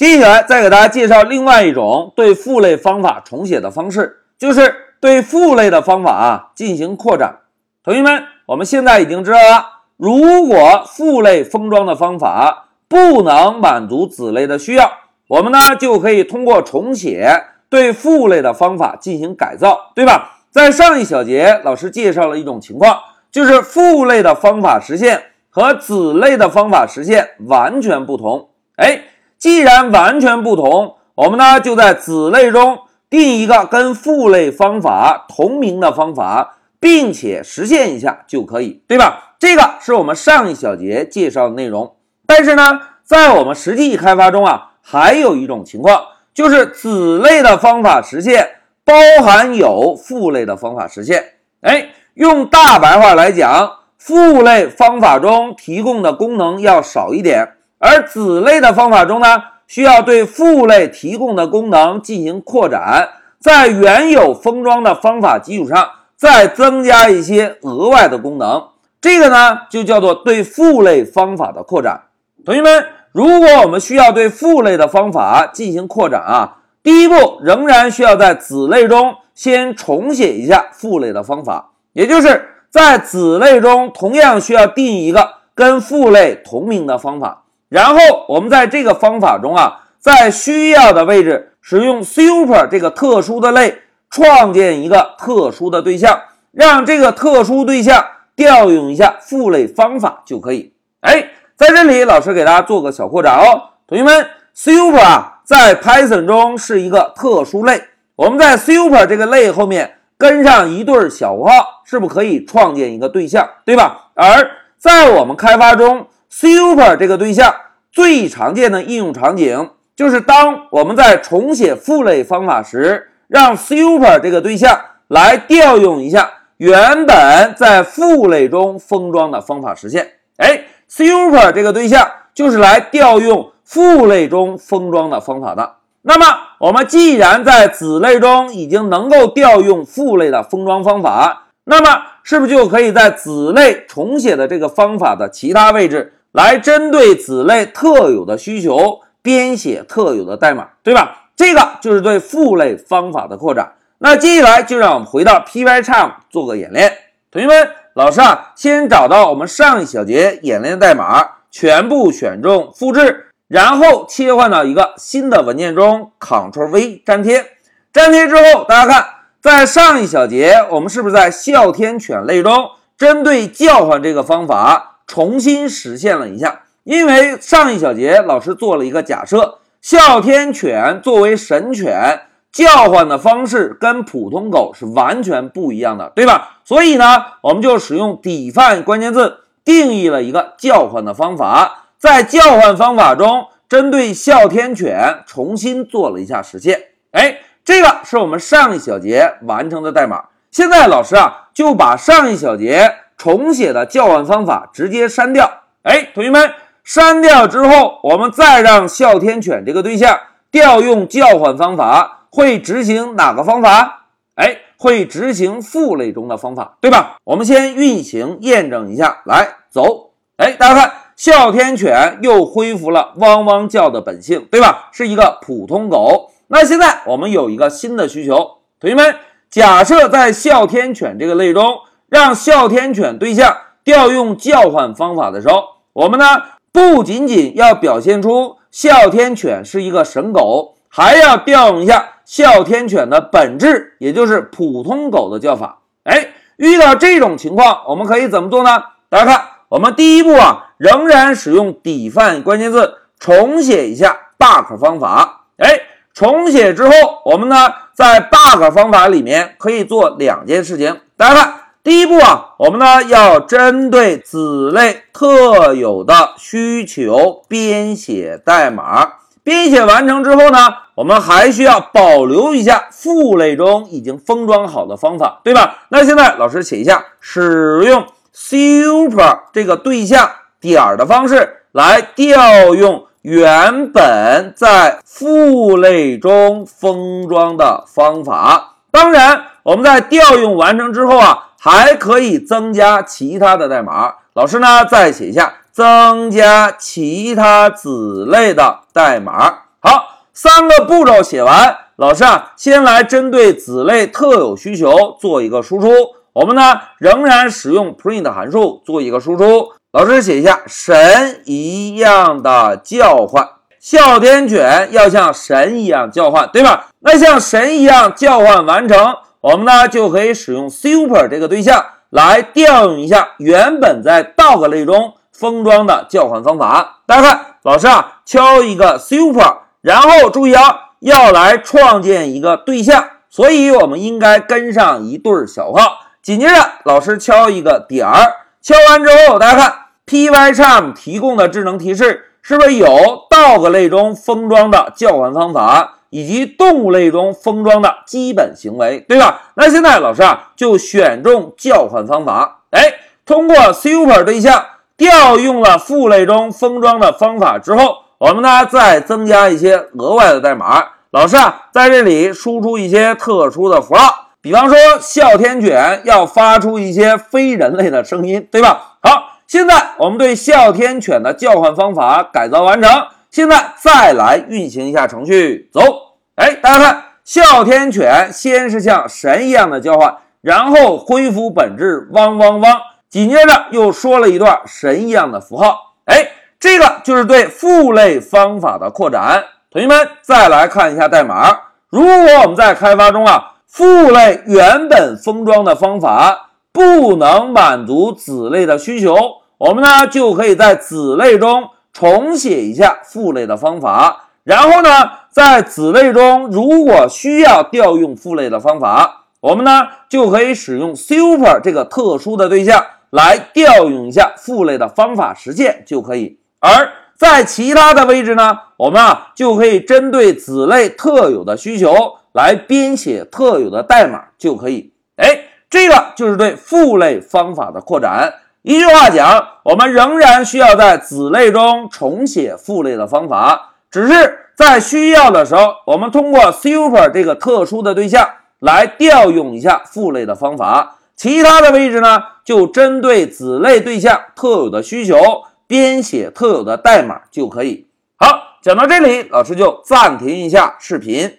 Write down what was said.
接下来再给大家介绍另外一种对父类方法重写的方式，就是对父类的方法啊进行扩展。同学们，我们现在已经知道了，如果父类封装的方法不能满足子类的需要，我们呢就可以通过重写对父类的方法进行改造，对吧？在上一小节，老师介绍了一种情况，就是父类的方法实现和子类的方法实现完全不同。哎，既然完全不同，我们呢就在子类中定一个跟父类方法同名的方法。并且实现一下就可以，对吧？这个是我们上一小节介绍的内容。但是呢，在我们实际开发中啊，还有一种情况，就是子类的方法实现包含有父类的方法实现。哎，用大白话来讲，父类方法中提供的功能要少一点，而子类的方法中呢，需要对父类提供的功能进行扩展，在原有封装的方法基础上。再增加一些额外的功能，这个呢就叫做对父类方法的扩展。同学们，如果我们需要对父类的方法进行扩展啊，第一步仍然需要在子类中先重写一下父类的方法，也就是在子类中同样需要定一个跟父类同名的方法，然后我们在这个方法中啊，在需要的位置使用 super 这个特殊的类。创建一个特殊的对象，让这个特殊对象调用一下父类方法就可以。哎，在这里，老师给大家做个小扩展哦，同学们，super 啊，在 Python 中是一个特殊类。我们在 super 这个类后面跟上一对小括号，是不是可以创建一个对象，对吧？而在我们开发中，super 这个对象最常见的应用场景就是当我们在重写父类方法时。让 super 这个对象来调用一下原本在父类中封装的方法实现。哎，super 这个对象就是来调用父类中封装的方法的。那么我们既然在子类中已经能够调用父类的封装方法，那么是不是就可以在子类重写的这个方法的其他位置来针对子类特有的需求编写特有的代码，对吧？这个就是对父类方法的扩展。那接下来就让我们回到 Pycharm 做个演练。同学们，老师啊，先找到我们上一小节演练代码，全部选中复制，然后切换到一个新的文件中，Ctrl V 粘贴。粘贴之后，大家看，在上一小节我们是不是在哮天犬类中针对叫唤这个方法重新实现了一下？因为上一小节老师做了一个假设。哮天犬作为神犬，叫唤的方式跟普通狗是完全不一样的，对吧？所以呢，我们就使用 define 关键字定义了一个叫唤的方法，在叫唤方法中，针对哮天犬重新做了一下实现。哎，这个是我们上一小节完成的代码。现在老师啊，就把上一小节重写的叫唤方法直接删掉。哎，同学们。删掉之后，我们再让哮天犬这个对象调用叫唤方法，会执行哪个方法？哎，会执行父类中的方法，对吧？我们先运行验证一下，来走。哎，大家看，哮天犬又恢复了汪汪叫的本性，对吧？是一个普通狗。那现在我们有一个新的需求，同学们，假设在哮天犬这个类中，让哮天犬对象调用叫唤方法的时候，我们呢？不仅仅要表现出哮天犬是一个神狗，还要调用一下哮天犬的本质，也就是普通狗的叫法。哎，遇到这种情况，我们可以怎么做呢？大家看，我们第一步啊，仍然使用 define 关键字重写一下 bug 方法。哎，重写之后，我们呢在 bug 方法里面可以做两件事情。大家看。第一步啊，我们呢要针对子类特有的需求编写代码。编写完成之后呢，我们还需要保留一下父类中已经封装好的方法，对吧？那现在老师写一下，使用 super 这个对象点的方式来调用原本在父类中封装的方法。当然，我们在调用完成之后啊。还可以增加其他的代码，老师呢再写一下增加其他子类的代码。好，三个步骤写完，老师啊，先来针对子类特有需求做一个输出。我们呢仍然使用 print 函数做一个输出。老师写一下神一样的叫唤，哮天犬要像神一样叫唤，对吧？那像神一样叫唤完成，我们呢就可以使用 super 这个对象来调用一下原本在 dog 类中封装的叫唤方法。大家看，老师啊敲一个 super，然后注意啊要来创建一个对象，所以我们应该跟上一对小号。紧接着，老师敲一个点儿，敲完之后，大家看 Pycharm 提供的智能提示是不是有 dog 类中封装的叫唤方法，以及动物类中封装的基本行为，对吧？那现在老师啊就选中叫唤方法，哎，通过 super 对象调用了父类中封装的方法之后，我们呢再增加一些额外的代码，老师啊在这里输出一些特殊的符号。比方说，哮天犬要发出一些非人类的声音，对吧？好，现在我们对哮天犬的叫唤方法改造完成。现在再来运行一下程序，走。哎，大家看，哮天犬先是像神一样的叫唤，然后恢复本质，汪汪汪。紧接着又说了一段神一样的符号。哎，这个就是对父类方法的扩展。同学们再来看一下代码。如果我们在开发中啊。父类原本封装的方法不能满足子类的需求，我们呢就可以在子类中重写一下父类的方法，然后呢，在子类中如果需要调用父类的方法，我们呢就可以使用 super 这个特殊的对象来调用一下父类的方法实现就可以。而在其他的位置呢，我们啊就可以针对子类特有的需求。来编写特有的代码就可以。哎，这个就是对父类方法的扩展。一句话讲，我们仍然需要在子类中重写父类的方法，只是在需要的时候，我们通过 super 这个特殊的对象来调用一下父类的方法。其他的位置呢，就针对子类对象特有的需求编写特有的代码就可以。好，讲到这里，老师就暂停一下视频。